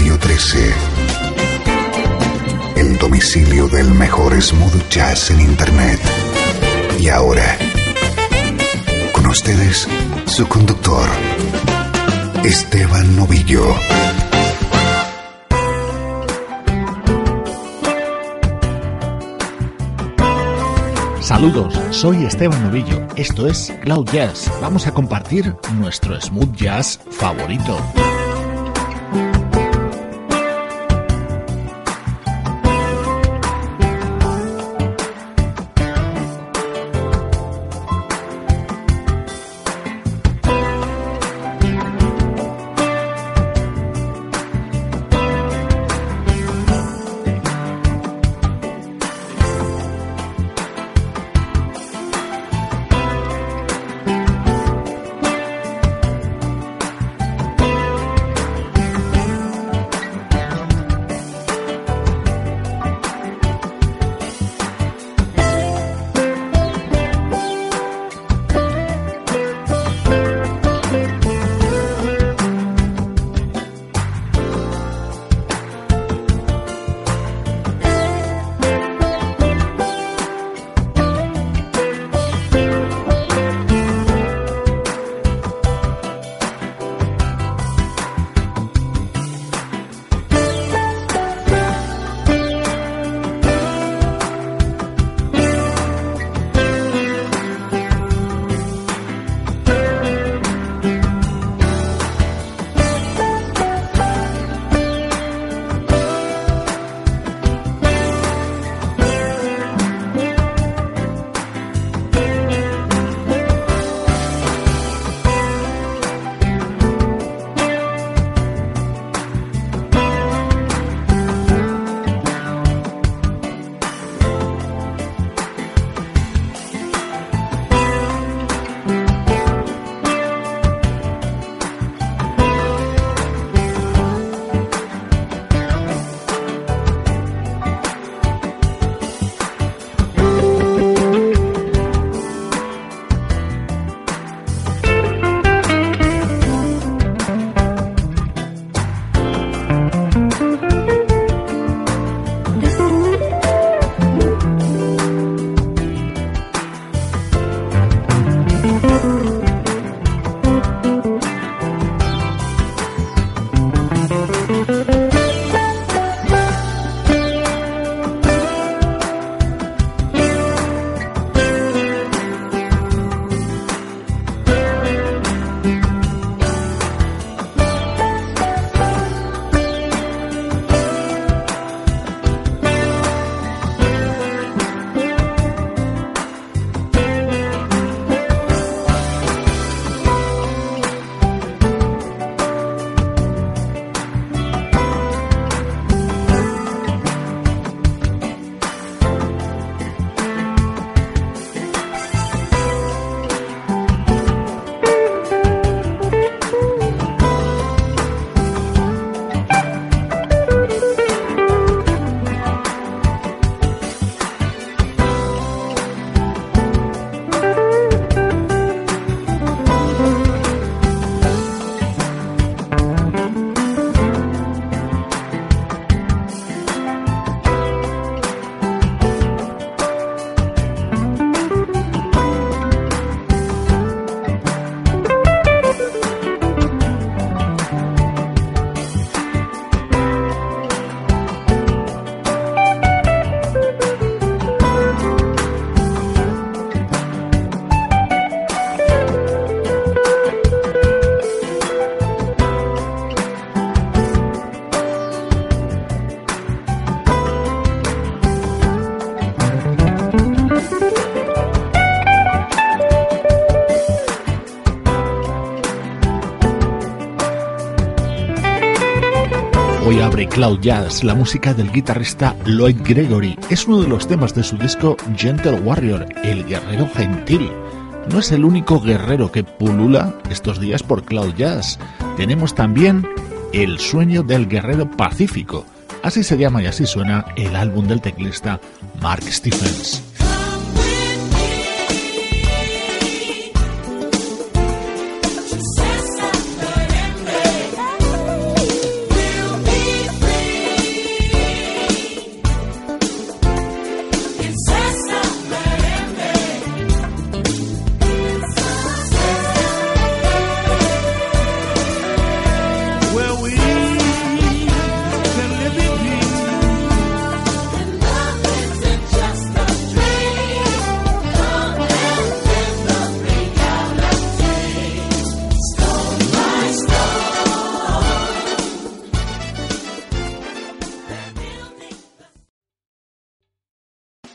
Radio 13. El domicilio del mejor smooth jazz en Internet. Y ahora, con ustedes, su conductor, Esteban Novillo. Saludos, soy Esteban Novillo. Esto es Cloud Jazz. Vamos a compartir nuestro smooth jazz favorito. Cloud Jazz, la música del guitarrista Lloyd Gregory. Es uno de los temas de su disco Gentle Warrior, el guerrero gentil. No es el único guerrero que pulula estos días por Cloud Jazz. Tenemos también El sueño del guerrero pacífico. Así se llama y así suena el álbum del teclista Mark Stephens.